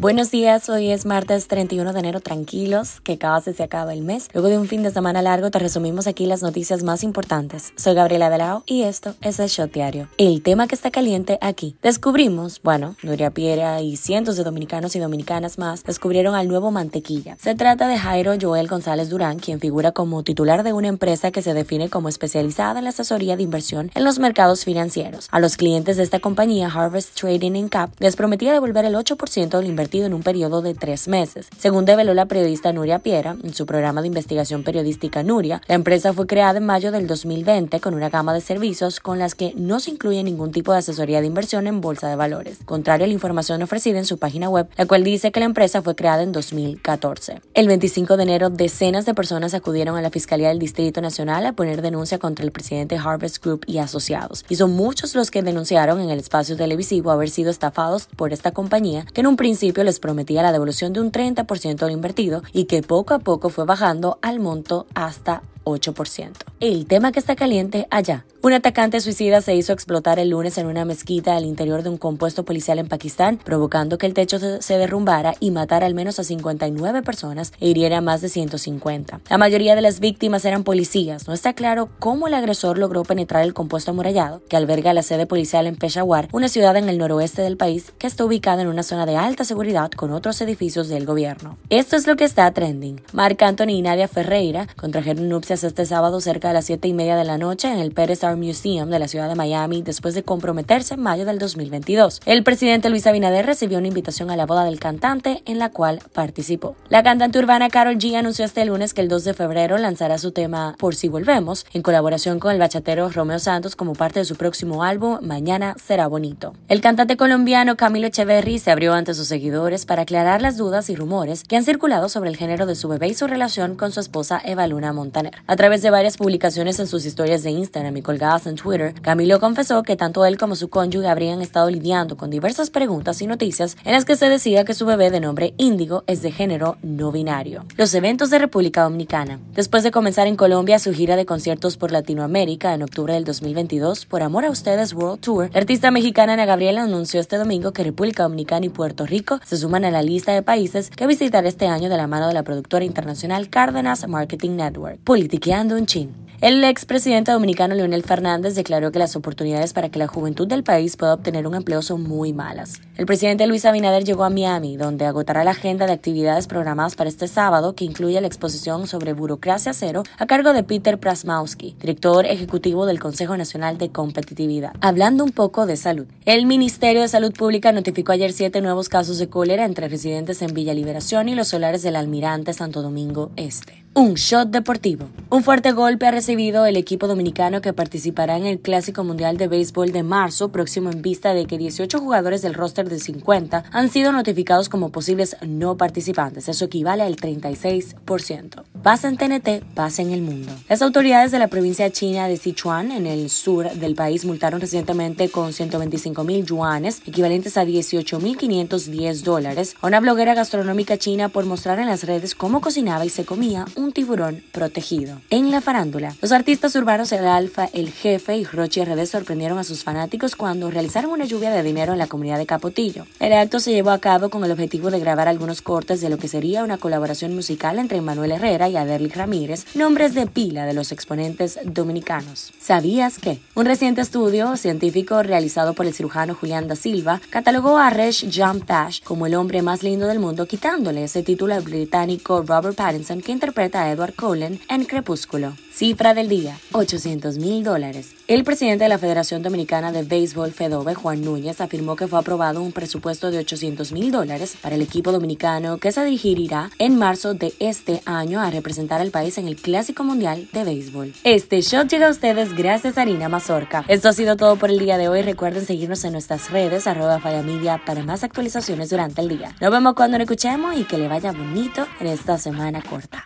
Buenos días, hoy es martes 31 de enero, tranquilos, que casi se acaba el mes. Luego de un fin de semana largo te resumimos aquí las noticias más importantes. Soy Gabriela Delao y esto es el Shot Diario. El tema que está caliente aquí. Descubrimos, bueno, Nuria Piera y cientos de dominicanos y dominicanas más descubrieron al nuevo mantequilla. Se trata de Jairo Joel González Durán, quien figura como titular de una empresa que se define como especializada en la asesoría de inversión en los mercados financieros. A los clientes de esta compañía, Harvest Trading Cap, les prometía devolver el 8% del inversión en un periodo de tres meses. Según develó la periodista Nuria Piera en su programa de investigación periodística Nuria, la empresa fue creada en mayo del 2020 con una gama de servicios con las que no se incluye ningún tipo de asesoría de inversión en bolsa de valores, contrario a la información ofrecida en su página web, la cual dice que la empresa fue creada en 2014. El 25 de enero, decenas de personas acudieron a la Fiscalía del Distrito Nacional a poner denuncia contra el presidente Harvest Group y asociados, y son muchos los que denunciaron en el espacio televisivo haber sido estafados por esta compañía que en un principio les prometía la devolución de un 30% de invertido y que poco a poco fue bajando al monto hasta 8%. El tema que está caliente allá. Un atacante suicida se hizo explotar el lunes en una mezquita al interior de un compuesto policial en Pakistán, provocando que el techo se derrumbara y matara al menos a 59 personas e hiriera a más de 150. La mayoría de las víctimas eran policías. No está claro cómo el agresor logró penetrar el compuesto amurallado, que alberga la sede policial en Peshawar, una ciudad en el noroeste del país que está ubicada en una zona de alta seguridad con otros edificios del gobierno. Esto es lo que está trending. Marc Anthony y Nadia Ferreira contrajeron nupcias este sábado cerca de las 7 y media de la noche en el Pérez Art Museum de la ciudad de Miami después de comprometerse en mayo del 2022. El presidente Luis Abinader recibió una invitación a la boda del cantante en la cual participó. La cantante urbana Carol G anunció este lunes que el 2 de febrero lanzará su tema Por si volvemos en colaboración con el bachatero Romeo Santos como parte de su próximo álbum Mañana será bonito. El cantante colombiano Camilo Echeverry se abrió ante sus seguidores para aclarar las dudas y rumores que han circulado sobre el género de su bebé y su relación con su esposa Eva Luna Montaner. A través de varias publicaciones en sus historias de Instagram y colgadas en Twitter, Camilo confesó que tanto él como su cónyuge habrían estado lidiando con diversas preguntas y noticias en las que se decía que su bebé de nombre Índigo es de género no binario. Los eventos de República Dominicana. Después de comenzar en Colombia su gira de conciertos por Latinoamérica en octubre del 2022 por Amor a Ustedes World Tour, la artista mexicana Ana Gabriela anunció este domingo que República Dominicana y Puerto Rico se suman a la lista de países que visitará este año de la mano de la productora internacional Cárdenas Marketing Network. Politiqueando un chin. El expresidente dominicano Leonel Fernández declaró que las oportunidades para que la juventud del país pueda obtener un empleo son muy malas. El presidente Luis Abinader llegó a Miami, donde agotará la agenda de actividades programadas para este sábado, que incluye la exposición sobre burocracia cero a cargo de Peter Prasmowski, director ejecutivo del Consejo Nacional de Competitividad. Hablando un poco de salud, el Ministerio de Salud Pública notificó ayer siete nuevos casos de cólera entre residentes en Villa Liberación y los solares del Almirante Santo Domingo Este. Un shot deportivo. Un fuerte golpe ha recibido el equipo dominicano que participará en el Clásico Mundial de Béisbol de marzo, próximo en vista de que 18 jugadores del roster de 50 han sido notificados como posibles no participantes. Eso equivale al 36%. Pasa en TNT, pasa en el mundo. Las autoridades de la provincia china de Sichuan, en el sur del país, multaron recientemente con 125 mil yuanes, equivalentes a 18.510 dólares, a una bloguera gastronómica china por mostrar en las redes cómo cocinaba y se comía un tiburón protegido. En la farándula, los artistas urbanos El Alfa, El Jefe y Rochi RD sorprendieron a sus fanáticos cuando realizaron una lluvia de dinero en la comunidad de Capotillo. El acto se llevó a cabo con el objetivo de grabar algunos cortes de lo que sería una colaboración musical entre Manuel Herrera y Aderly Ramírez, nombres de pila de los exponentes dominicanos. ¿Sabías que? Un reciente estudio científico realizado por el cirujano Julián da Silva catalogó a Resh John Pash como el hombre más lindo del mundo, quitándole ese título al británico Robert Pattinson que interpreta Edward Cullen en Crepúsculo. Cifra del día, 800 mil dólares. El presidente de la Federación Dominicana de Béisbol, FEDOBE, Juan Núñez, afirmó que fue aprobado un presupuesto de 800 mil dólares para el equipo dominicano que se dirigirá en marzo de este año a representar al país en el Clásico Mundial de Béisbol. Este show llega a ustedes gracias a Harina Mazorca. Esto ha sido todo por el día de hoy. Recuerden seguirnos en nuestras redes, arroba Media, para más actualizaciones durante el día. Nos vemos cuando nos escuchemos y que le vaya bonito en esta semana corta.